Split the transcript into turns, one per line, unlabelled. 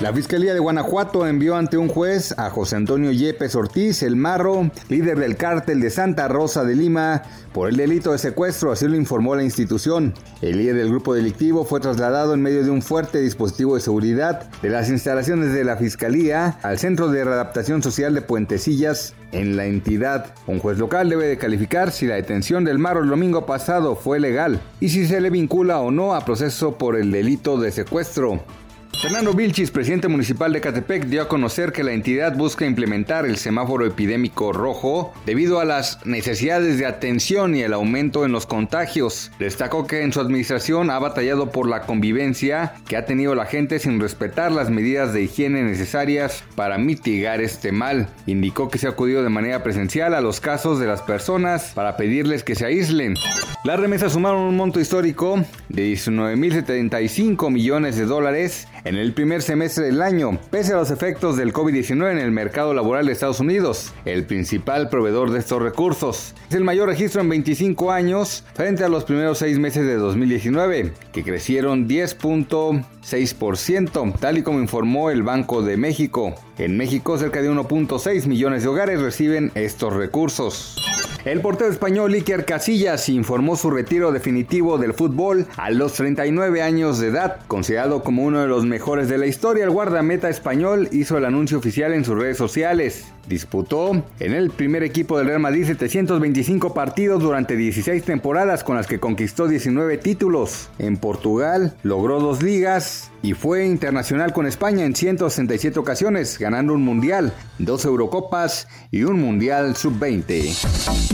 La Fiscalía de Guanajuato envió ante un juez a José Antonio Yepes Ortiz, el Marro, líder del cártel de Santa Rosa de Lima, por el delito de secuestro, así lo informó la institución. El líder del grupo delictivo fue trasladado en medio de un fuerte dispositivo de seguridad de las instalaciones de la Fiscalía al Centro de Readaptación Social de Puentecillas en la entidad. Un juez local debe de calificar si la detención del Marro el domingo pasado fue legal y si se le vincula o no a proceso por el delito de secuestro. Fernando Vilchis, presidente municipal de Catepec, dio a conocer que la entidad busca implementar el semáforo epidémico rojo debido a las necesidades de atención y el aumento en los contagios. Destacó que en su administración ha batallado por la convivencia que ha tenido la gente sin respetar las medidas de higiene necesarias para mitigar este mal. Indicó que se ha acudido de manera presencial a los casos de las personas para pedirles que se aíslen. Las remesas sumaron un monto histórico de 19.075 millones de dólares en el primer semestre del año, pese a los efectos del COVID-19 en el mercado laboral de Estados Unidos, el principal proveedor de estos recursos. Es el mayor registro en 25 años frente a los primeros seis meses de 2019, que crecieron 10.6%, tal y como informó el Banco de México. En México, cerca de 1.6 millones de hogares reciben estos recursos. El portero español Iker Casillas informó su retiro definitivo del fútbol a los 39 años de edad. Considerado como uno de los mejores de la historia, el guardameta español hizo el anuncio oficial en sus redes sociales. Disputó en el primer equipo del Real Madrid 725 partidos durante 16 temporadas con las que conquistó 19 títulos. En Portugal logró dos ligas y fue internacional con España en 167 ocasiones, ganando un mundial, dos Eurocopas y un mundial sub-20.